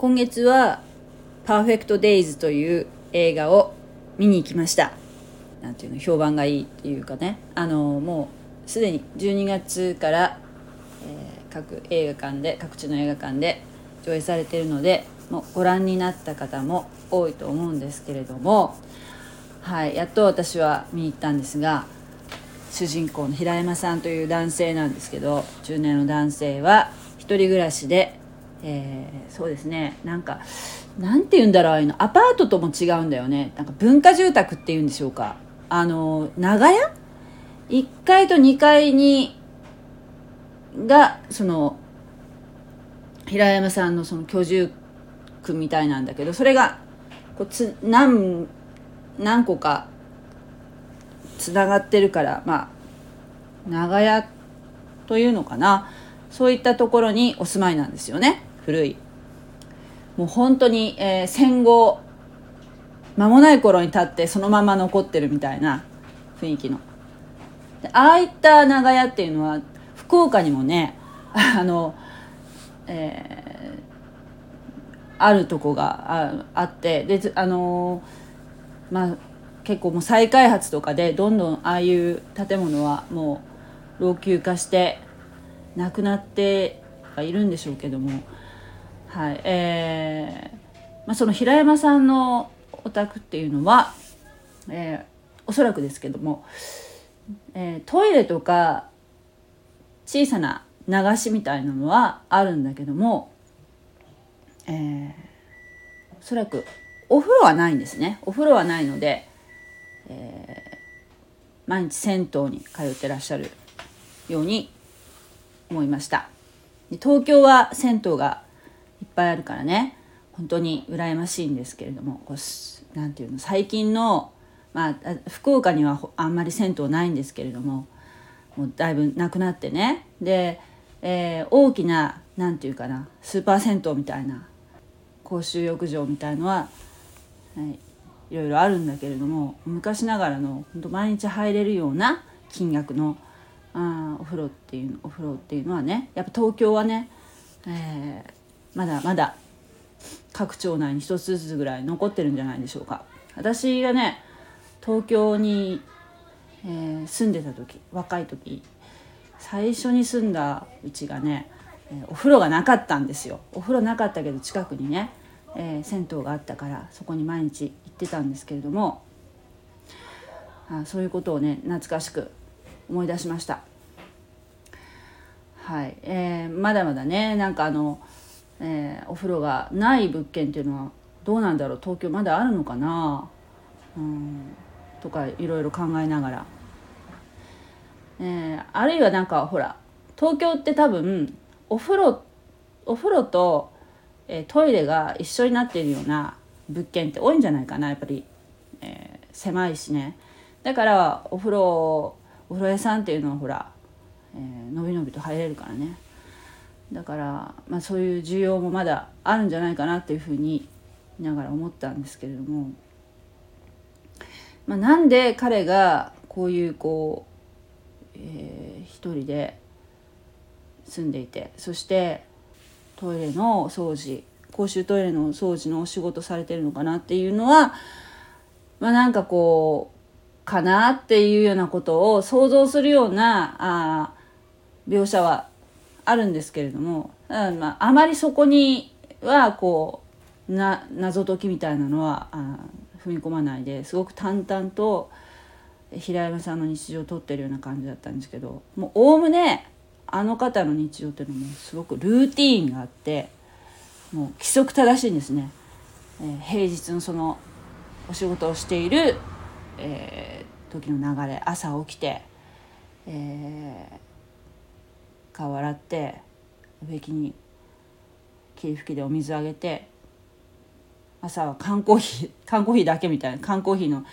今月は「パーフェクト・デイズ」という映画を見に行きました。なんていうの評判がいいっていうかね。あのもうすでに12月から、えー各映画館で各地の映画館で上映されているのでもうご覧になった方も多いと思うんですけれども、はい、やっと私は見に行ったんですが主人公の平山さんという男性なんですけど中年の男性は一人暮らしで、えーそうですね。なんかなんて言うんだろうあの。アパートとも違うんだよね。なんか文化住宅っていうんでしょうか。あの長屋？1階と2階にがその平山さんのその居住区みたいなんだけどそれがこうつ何何個かつながってるからまあ長屋というのかな。そういったところにお住まいなんですよね。古い。もう本当に、えー戦後間もない頃に立ってそのまま残ってるみたいな雰囲気の。ああいった長屋っていうのは福岡にもね あの、えーあるとこがああってであのーまあ結構もう再開発とかでどんどんああいう建物はもう老朽化してなくなってはいるんでしょうけどもはいえーまあ、その平山さんのお宅っていうのは、えーおそらくですけども、えートイレとか小さな流しみたいなのはあるんだけども、えーおそらくお風呂はないんですね。お風呂はないので、えー毎日銭湯に通ってらっしゃるように思いました。東京は銭湯がぱいあるからね。本当に羨ましいんですけれども。こうすなんていうの最近の、まあ、福岡にはあんまり銭湯ないんですけれども。もうだいぶなくなってね。で、えー大きななんていうかなスーパー銭湯みたいな公衆浴場みたいのは、はい、いろいろあるんだけれども昔ながらの本当毎日入れるような金額のあお風呂っていうお風呂っていうのはねやっぱ東京はね、えーまだまだ各町内に一つずつぐらい残ってるんじゃないでしょうか。私がね東京に、えー住んでた時若い時最初に住んだうちがね、えーお風呂がなかったんですよ。お風呂なかったけど近くにね、えー銭湯があったからそこに毎日行ってたんですけれどもあそういうことをね懐かしく思い出しました。はい、えーまだまだねなんかあの、えーお風呂がない物件っていうのはどうなんだろう？東京まだあるのかな？うん。とかいろいろ考えながら、えーあるいはなんかほら東京って多分お風呂お風呂と、えートイレが一緒になっているような物件って多いんじゃないかな？やっぱり、えー狭いしね。だからお風呂お風呂屋さんっていうのはほら、えーのびのびと入れるからね。だから、まあ、そういう需要もまだあるんじゃないかなっていうふうに見ながら思ったんですけれども、まあ、なんで彼がこういうこう、えー一人で住んでいてそしてトイレの掃除公衆トイレの掃除のお仕事されてるのかなっていうのはまあなんかこうかなっていうようなことを想像するようなあ描写はあるんですけれどもただまああまりそこにはこうな謎解きみたいなのはあ踏み込まないですごく淡々と平山さんの日常を撮ってるような感じだったんですけどもうおおむねあの方の日常っていうのもすごくルーティーンがあってもう規則正しいんですね、えー平日のそのお仕事をしている、えー時の流れ朝起きて、えー顔洗って植木に霧吹きでお水あげて朝は缶コーヒー缶コーヒーだけみたいな缶コーヒーの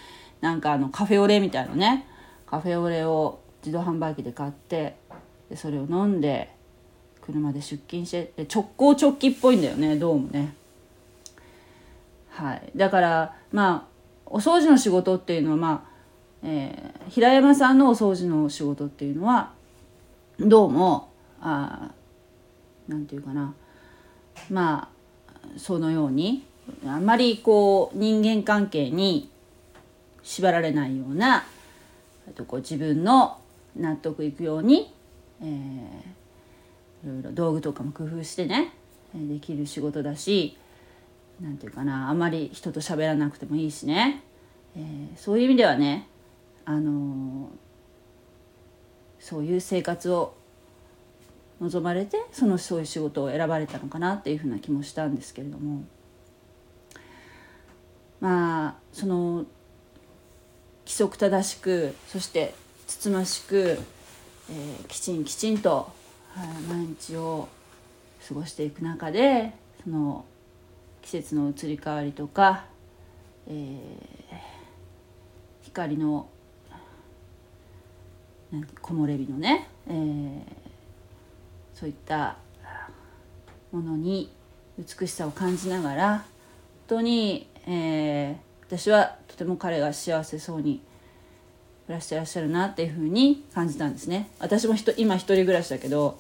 なんかあのカフェオレみたいなねカフェオレを自動販売機で買ってでそれを飲んで車で出勤してで直行直帰っぽいんだよねどうもね。はい、だからまあお掃除の仕事っていうのはまあ、えー平山さんのお掃除の仕事っていうのはどうもあなんていうかな。まあそのようにあまりこう人間関係に縛られないようなとこう自分の納得いくように、えー、いろいろ道具とかも工夫してねできる仕事だし何て言うかな。あまり人と喋らなくてもいいしね、えー、そういう意味ではねあのー、そういう生活を望まれてそのそういう仕事を選ばれたのかなっていうふうな気もしたんですけれども。まあその規則正しくそしてつつましく、えー、きちんきちんと、はい、毎日を過ごしていく中でその季節の移り変わりとか、えー、光の木漏れ日のね、えー、そういったものに美しさを感じながら本当に、えー、私はとても彼が幸せそうに暮らしてらっしゃるなっていうふうに感じたんですね。私も今一人暮らしだけど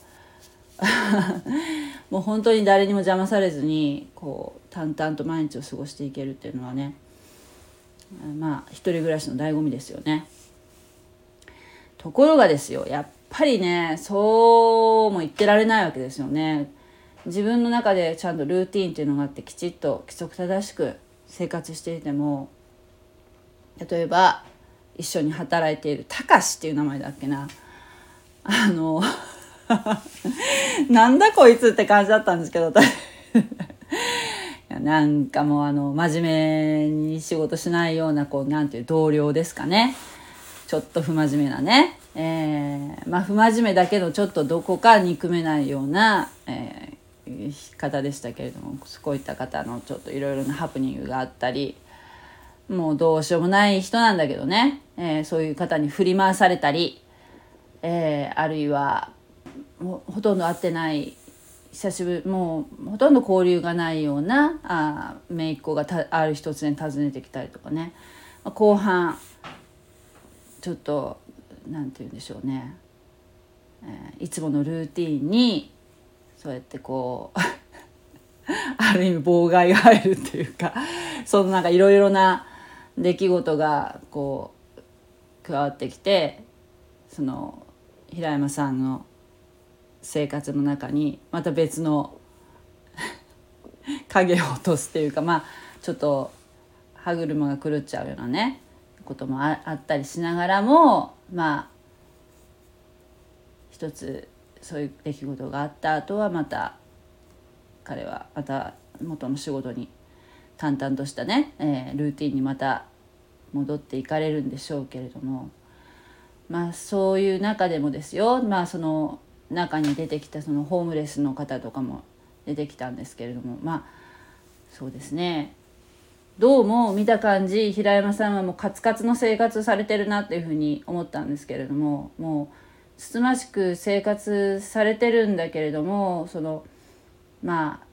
もう本当に誰にも邪魔されずにこう淡々と毎日を過ごしていけるっていうのはねまあ一人暮らしの醍醐味ですよね。ところがですよやっぱりねそうも言ってられないわけですよね。自分の中でちゃんとルーティーンっていうのがあってきちっと規則正しく生活していても例えば一緒に働いているたかしっていう名前だっけな。あの なんだこいつって感じだったんですけど なんかもうあの真面目に仕事しないようなこうなんていう同僚ですかね。ちょっと不真面目なね、えー、まあ不真面目だけどちょっとどこか憎めないような、えー、方でしたけれどもこういった方のちょっといろいろなハプニングがあったりもうどうしようもない人なんだけどね、えー、そういう方に振り回されたり、えー、あるいはほとんど会ってない久しぶりもうほとんど交流がないようなあ姪っ子がたある日突然訪ねてきたりとかね。後半ちょっと何て言うんでしょうね、えー、いつものルーティンにそうやってこう ある意味妨害が入るっていうかそのなんかいろいろな出来事がこう加わってきてその平山さんの生活の中にまた別の 影を落とすっていうかまあちょっと歯車が狂っちゃうようなねこともあったりしながらもまあ一つそういう出来事があった後はまた彼はまた元の仕事に淡々としたね、えー、ルーティンにまた戻っていかれるんでしょうけれどもまあそういう中でもですよ。まあその中に出てきたそのホームレスの方とかも出てきたんですけれどもまあそうですね。どうも見た感じ平山さんはもうカツカツの生活されてるなっていうふうに思ったんですけれどももうつつましく生活されてるんだけれどもそのまあ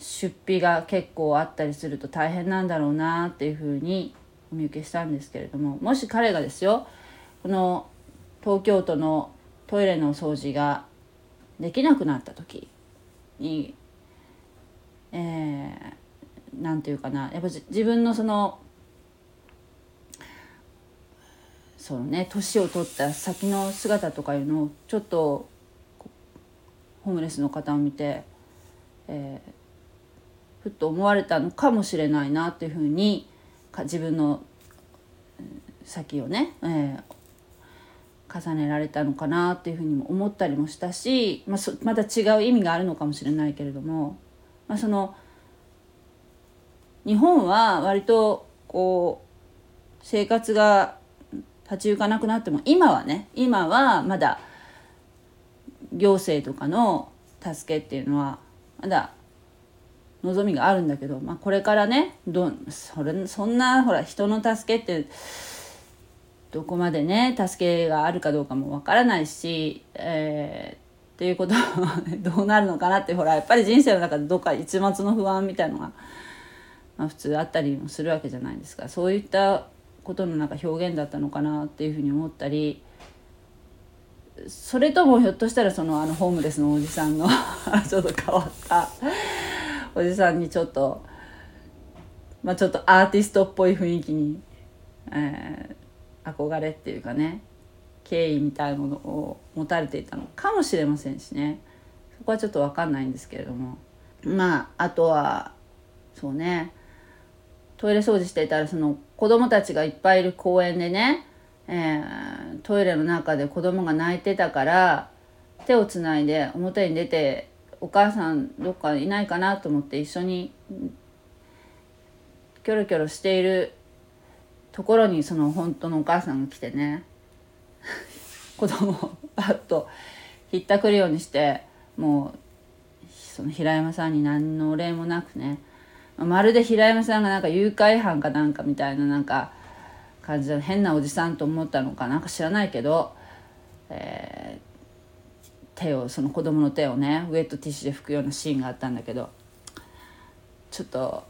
出費が結構あったりすると大変なんだろうなっていうふうにお見受けしたんですけれどももし彼がですよこの東京都のトイレの掃除ができなくなった時にえー、なんていうかなやっぱ自分のそのそのね年を取った先の姿とかいうのをちょっとホームレスの方を見て、えー、ふっと思われたのかもしれないなっていうふうに自分の先をね、えー、重ねられたのかなっていうふうにも思ったりもしたし、まあ、また違う意味があるのかもしれないけれども、まあ、その日本は割とこう生活が立ち行かなくなっても今はね今はまだ行政とかの助けっていうのはまだ望みがあるんだけど、まあ、これからねどそれそんなほら人の助けってどこまでね助けがあるかどうかもわからないし、えー、っていうことは どうなるのかなってほらやっぱり人生の中でどっか一末の不安みたいのが、まあ、普通あったりもするわけじゃないですか。そういったことのなんか表現だったのかなっていうふうに思ったりそれともひょっとしたらそのあのホームレスのおじさんの ちょっと変わったおじさんにちょっとまあちょっとアーティストっぽい雰囲気に、えー、憧れっていうかね敬意みたいなものを持たれていたのかもしれませんしね。そこはちょっと分かんないんですけれども。まああとはそうね。トイレ掃除してたらその子供たちがいっぱいいる公園でね、えー、トイレの中で子供が泣いてたから手をつないで表に出てお母さんどっかいないかなと思って一緒にキョロキョロしているところにその本当のお母さんが来てね 子供をパッとひったくるようにしてもうその平山さんに何のお礼もなくねまるで平山さんがなんか誘拐犯かなんかみたいななんか感じで変なおじさんと思ったのかなんか知らないけど、えー、手をその子供の手をねウェットティッシュで拭くようなシーンがあったんだけどちょっと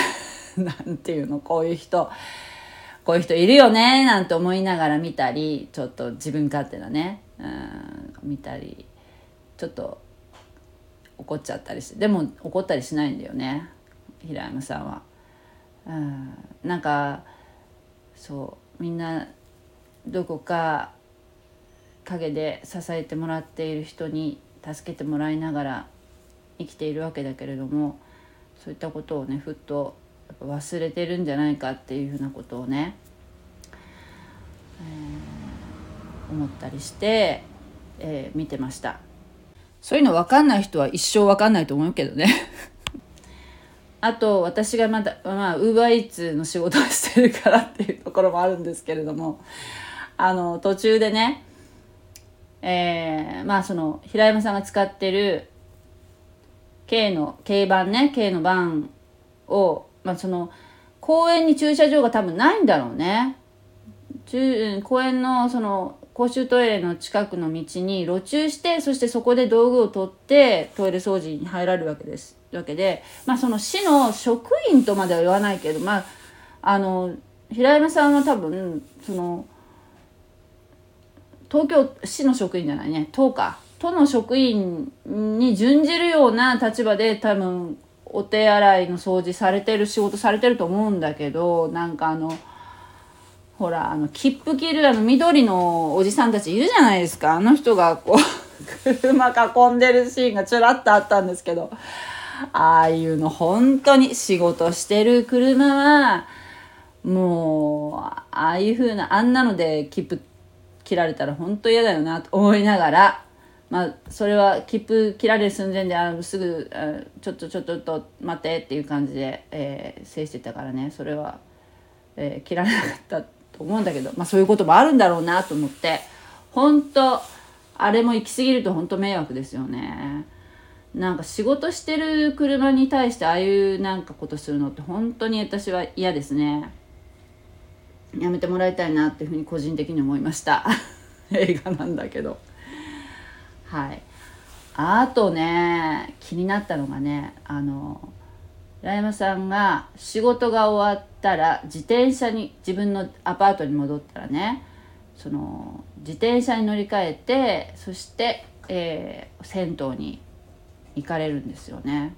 なんていうのこういう人こういう人いるよねなんて思いながら見たりちょっと自分勝手なねうん見たりちょっと怒っちゃったりしてでも怒ったりしないんだよね。平山さんは。うん。なんかそうみんなどこか陰で支えてもらっている人に助けてもらいながら生きているわけだけれどもそういったことをねふっと忘れてるんじゃないかっていうふうなことをね、えー、思ったりして、えー、見てました。そういうの分かんない人は一生分かんないと思うけどね。あと私がまだまあウーバーイーツの仕事をしてるからっていうところもあるんですけれどもあの途中でねえー、まあその平山さんが使ってる K の K 版ね K の版をまあその公園に駐車場が多分ないんだろうね。公園のその公衆トイレの近くの道に路駐してそしてそこで道具を取ってトイレ掃除に入られるわけですわけでまあその市の職員とまでは言わないけどまああの平山さんは多分その東京市の職員じゃないね都か都の職員に準じるような立場で多分お手洗いの掃除されてる仕事されてると思うんだけどなんかあのほらあの切符切るあの緑のおじさんたちいるじゃないですか。あの人がこう 車囲んでるシーンがちらっとあったんですけど。ああいうの本当に仕事してる車はもうああいう風なあんなので切符切られたら本当嫌だよなと思いながらまあ、それは切符切られる寸前であすぐあちょっとちょっとと待ってっていう感じで、えー、制してたからねそれは、えー、切られなかったと思うんだけど、まあ、そういうこともあるんだろうなと思って本当あれも行き過ぎると本当迷惑ですよね。なんか仕事してる車に対してああいうなんかことするのって本当に私は嫌ですね。やめてもらいたいなっていうふうに個人的に思いました 映画なんだけど。はいあとね気になったのがねあの平山さんが仕事が終わったら自転車に自分のアパートに戻ったらねその自転車に乗り換えてそして、えー、銭湯に行かれるんですよね。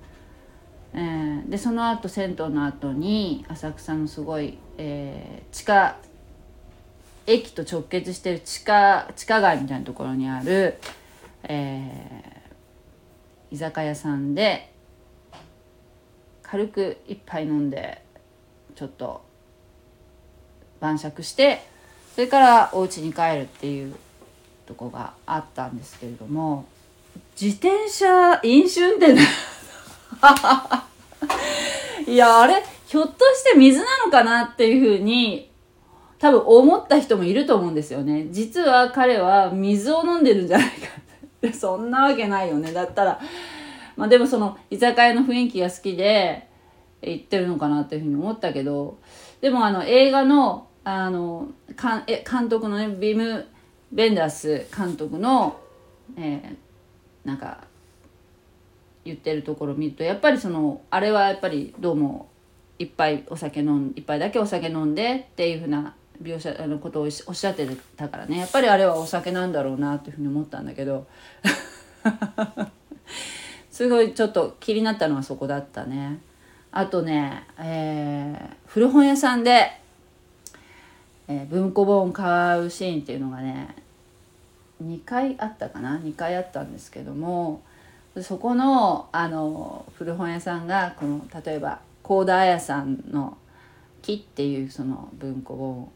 えー、でその後銭湯の後に浅草のすごい、えー、地下駅と直結してる地下地下街みたいなところにあるえー、居酒屋さんで軽く一杯飲んでちょっと晩酌してそれからお家に帰るっていうとこがあったんですけれども自転車飲酒運転 いやあれひょっとして水なのかなっていうふうに多分思った人もいると思うんですよね。実は彼は水を飲んでるんじゃないか そんなわけないよね。だったらまあでもその居酒屋の雰囲気が好きで行ってるのかなっていうふうに思ったけどでもあの映画のあのかえ監督のねビム・ベンダース監督の、えー、なんか言ってるところを見るとやっぱりそのあれはやっぱりどうもいっぱいお酒飲ん一杯だけお酒飲んでっていうふうな描写のことをおっしゃってたからね。やっぱりあれはお酒なんだろうなっていうふうに思ったんだけど。すごいちょっと気になったのはそこだったね。あとね、えー、古本屋さんで、えー、文庫本買うシーンっていうのがね2回あったかな？2回あったんですけどもそこのあの古本屋さんがこの例えば幸田彩さんの「木」っていうその文庫を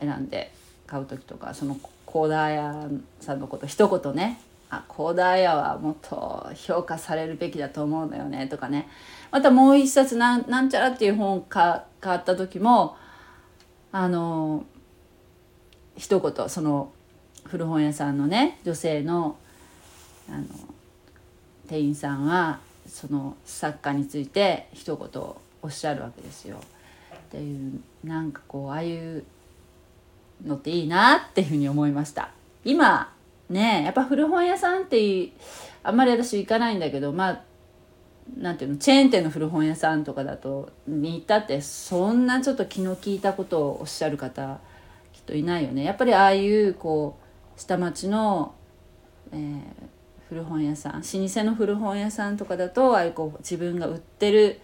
選んで買う時とかその幸田彩さんのこと一言ね「あ幸田彩はもっと評価されるべきだと思うんだよね」とかね。またもう一冊なん「なんちゃら」っていう本を買った時もあの一言その古本屋さんのね女性のあの店員さんはその作家について一言おっしゃるわけですよ。っていうなんかこうああいうのっていいなっていうふうに思いました。今ねやっぱ古本屋さんってあんまり私行かないんだけどまあなんていうのチェーン店の古本屋さんとかだとに行ったってそんなちょっと気の利いたことをおっしゃる方きっといないよね。やっぱりああいうこう下町の、えー、古本屋さん老舗の古本屋さんとかだとああいうこう自分が売ってる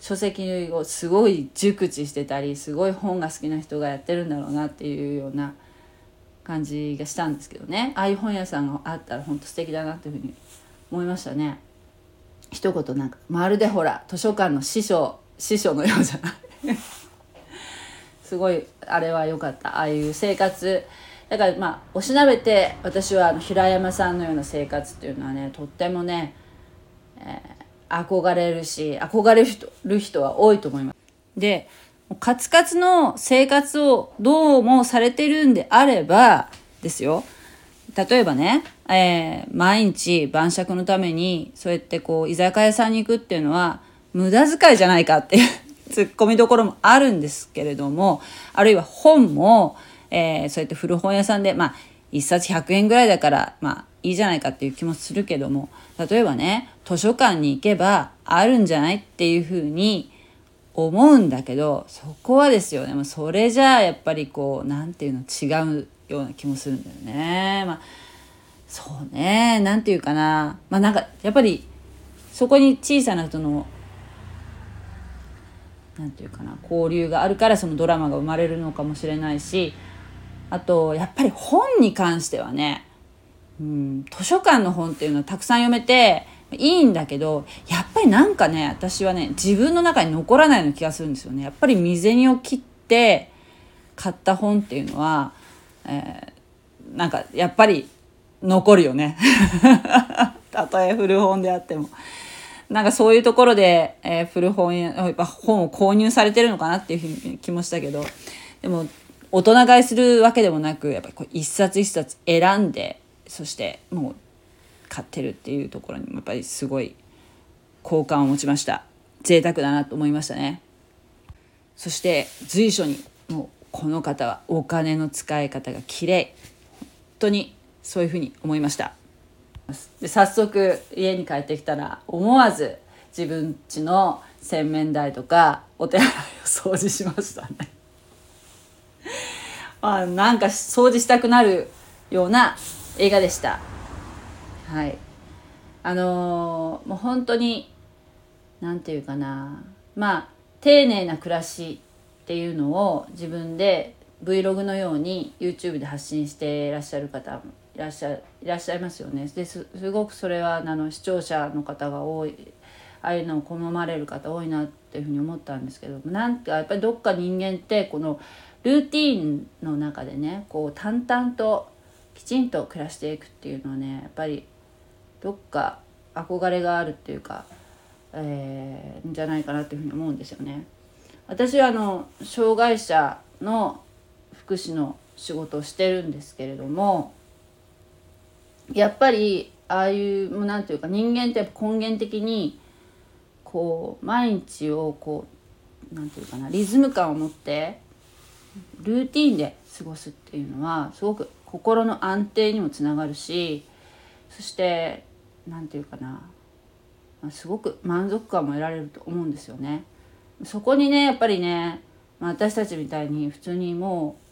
書籍をすごい熟知してたりすごい本が好きな人がやってるんだろうなっていうような感じがしたんですけどね。ああいう本屋さんがあったら本当素敵だなっていうふうに思いましたね。一言なんかまるでほら図書館の師匠師匠のようじゃない。すごいあれは良かった。ああいう生活だからまあおしなべて私はあの平山さんのような生活っていうのはねとってもね、えー、憧れるし憧れる人は多いと思います。でカツカツの生活をどうもされてるんであればですよ例えばね、えー、毎日晩酌のためにそうやってこう居酒屋さんに行くっていうのは無駄遣いじゃないかっていう ツッコミどころもあるんですけれどもあるいは本もえー、そうやって古本屋さんで、まあ、1冊100円ぐらいだから、まあ、いいじゃないかっていう気もするけども、例えばね、図書館に行けばあるんじゃないっていうふうに思うんだけど、そこはですよね、もうそれじゃあやっぱりこう、なんていうの違うような気もするんだよね。まあ、そうね、なんていうかな。まあなんか、やっぱり、そこに小さな人のなんていうかな交流があるからそのドラマが生まれるのかもしれないしあとやっぱり本に関してはね、うん、図書館の本っていうのはたくさん読めていいんだけどやっぱりなんかね私はね自分の中に残らないような気がするんですよね。やっぱり未銭を切って買った本っていうのは、えー、なんかやっぱり残るよね。たとえ古本であっても。なんかそういうところで、えー、古本やっぱ本を購入されてるのかなっていう気もしたけど。でも大人買いするわけでもなくやっぱりこう一冊一冊選んでそしてもう買ってるっていうところにもやっぱりすごい好感を持ちました。贅沢だなと思いましたね。そして随所にもうこの方はお金の使い方が綺麗。本当にそういうふうに思いました。で早速家に帰ってきたら思わず自分家の洗面台とかお手洗いを掃除しましたね。あなんか掃除したくなるような映画でした。はい。あのー、もう本当に何て言うかな。まあ丁寧な暮らしっていうのを自分で Vlog のように YouTube で発信していらっしゃる方もいらっしゃいらっしゃいますよね。ですすごくそれはあの視聴者の方が多い。ああいうのを好まれる方多いなっていうふうに思ったんですけどなんかやっぱりどっか人間ってこのルーティーンの中でねこう淡々ときちんと暮らしていくっていうのはねやっぱりどっか憧れがあるっていうか、えー、じゃないかなっていうふうに思うんですよね。私はあの障害者の福祉の仕事をしてるんですけれどもやっぱりああいうもうなんていうか人間ってっ根源的にこう毎日をこうなんていうかなリズム感を持ってルーティンで過ごすっていうのはすごく心の安定にもつながるしそして何て言うかなすごく満足感も得られると思うんですよね。そこにねやっぱりね私たちみたいに普通にもう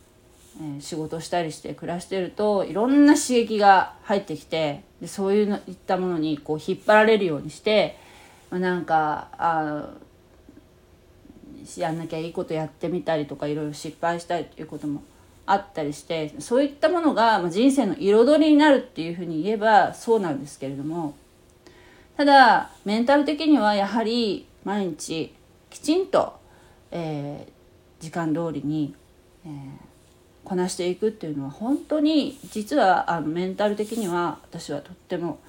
えー、仕事したりして暮らしてるといろんな刺激が入ってきてでそういうのいったものにこう引っ張られるようにして、まあ、なんかあやんなきゃいいことやってみたりとかいろいろ失敗したりということもあったりしてそういったものが人生の彩りになるっていうふうに言えばそうなんですけれどもただメンタル的にはやはり毎日きちんと、えー、時間通りに、えー、こなしていくっていうのは本当に実はあのメンタル的には私はとっても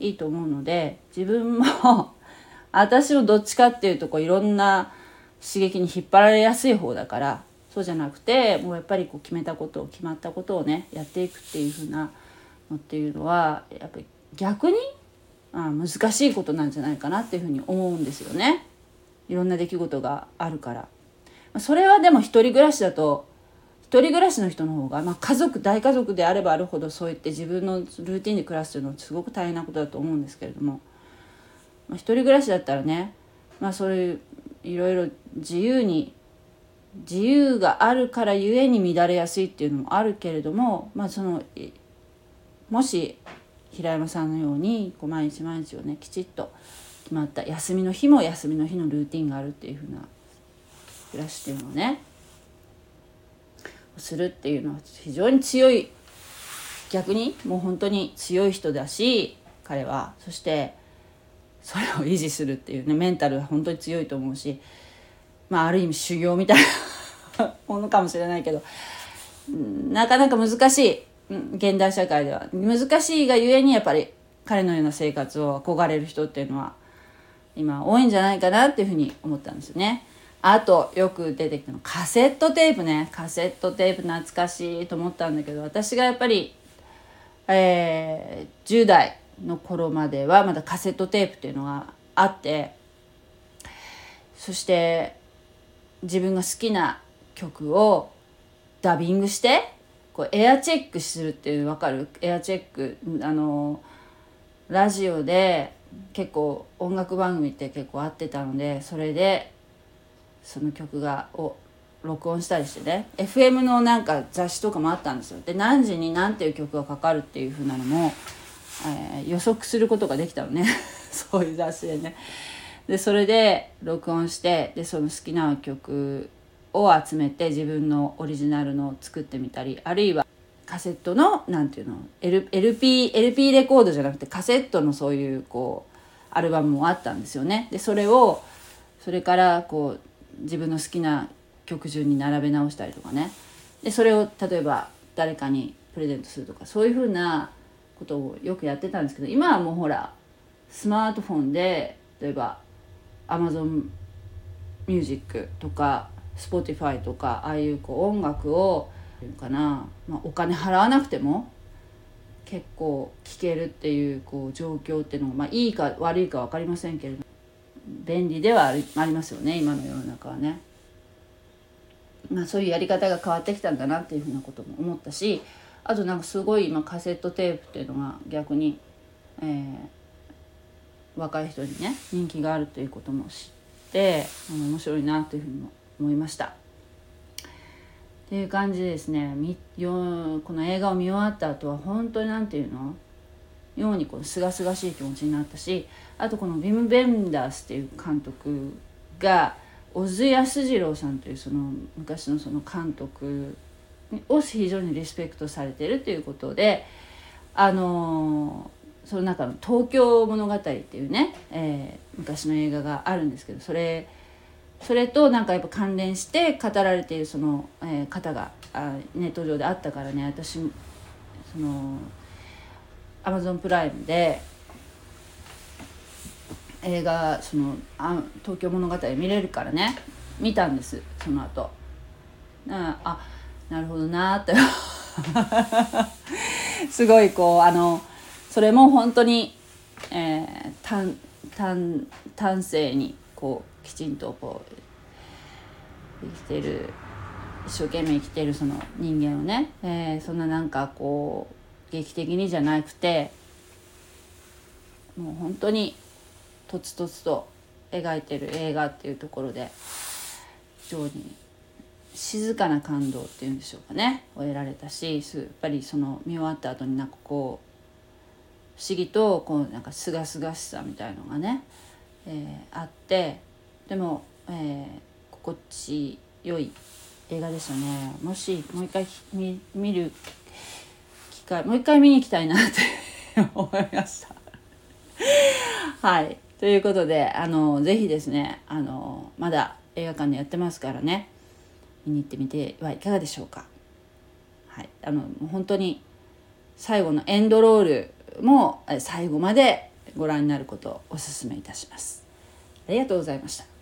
いいと思うので自分も 私もどっちかっていうとこういろんな刺激に引っ張られやすい方だからそうじゃなくてもうやっぱりこう決めたことを決まったことをねやっていくっていう風なのっていうのはやっぱり逆にあ難しいことなんじゃないかなっていうふうに思うんですよね。いろんな出来事があるから。それはでも一人暮らしだと一人暮らしの人の方が、まあ、家族大家族であればあるほどそう言って自分のルーティンで暮らすというのはすごく大変なことだと思うんですけれども、まあ、一人暮らしだったらね、まあ、そういういろいろ自由に自由があるからゆえに乱れやすいっていうのもあるけれども、まあ、そのもし平山さんのようにこう毎日毎日をねきちっと決まった休みの日も休みの日のルーティンがあるっていう風な暮らしっていうのをねするっていうのは非常に強い。逆にもう本当に強い人だし彼は。そしてそれを維持するっていうねメンタルは本当に強いと思うしまあある意味修行みたいな ものかもしれないけどなかなか難しい現代社会では難しいがゆえにやっぱり彼のような生活を憧れる人っていうのは今多いんじゃないかなっていうふうに思ったんですよね。あとよく出てきたのカセットテープねカセットテープ懐かしいと思ったんだけど私がやっぱり、えー、10代の頃まではまだカセットテープっていうのがあってそして自分が好きな曲をダビングしてこうエアチェックするっていう分かる？エアチェックあのラジオで結構音楽番組って結構合ってたのでそれでその曲がを録音したりしてね。FM のなんか雑誌とかもあったんですよ。で何時に何ていう曲がかかるっていう風なのも、えー、予測することができたのね。そういう雑誌でね。でそれで録音してでその好きな曲を集めて自分のオリジナルのを作ってみたりあるいはカセットの何ていうの、L、LP, LP レコードじゃなくてカセットのそういうこうアルバムもあったんですよね。でそれをそれからこう自分の好きな曲順に並べ直したりとかね。でそれを例えば誰かにプレゼントするとかそういうふうなことをよくやってたんですけど今はもうほらスマートフォンで例えば Amazon ミュージックとか Spotify とかああいうこう音楽をかな、まあ、お金払わなくても結構聴けるっていうこう状況っていうのが、まあ、いいか悪いか分かりませんけれど便利ではありますよね今の世の中はね。まあ、そういうやり方が変わってきたんだなっていうふうなことも思ったしあとなんかすごい今カセットテープっていうのが逆に、えー、若い人にね人気があるということも知って面白いなというふうにも思いました。っていう感じでですねこの映画を見終わった後は本当に何て言うの？ようにこう清々しい気持ちになったしあとこのビム・ベンダースっていう監督が小津安二郎さんというその昔のその監督を非常にリスペクトされてるということであのその中の「東京物語」っていうね、えー、昔の映画があるんですけどそれそれとなんかやっぱ関連して語られているその、えー、方があネット上であったからね私そのアマゾンプライムで映画そのあ「東京物語」見れるからね見たんですその後。なあなるほどなって。すごいこうあのそれも本当に、えー、端端端正にこうきちんとこう生きてる一生懸命生きてるその人間をね、えー、そんななんかこう劇的にじゃなくてもう本当にとつとつと描いてる映画っていうところで非常に静かな感動っていうんでしょうかね。を得られたしやっぱりその見終わった後になんかこう不思議とこうなんかすがすがしさみたいのがね、えー、あってでも、えー、心地よい映画ですよね。もしもう一回見見る機会もう一回見に行きたいなって 思いました。はい。ということであのぜひですねあのまだ映画館でやってますからね。見に行ってみてはいかがでしょうか。はい。あのもう本当に最後のエンドロールも最後までご覧になることをお勧めいたします。ありがとうございました。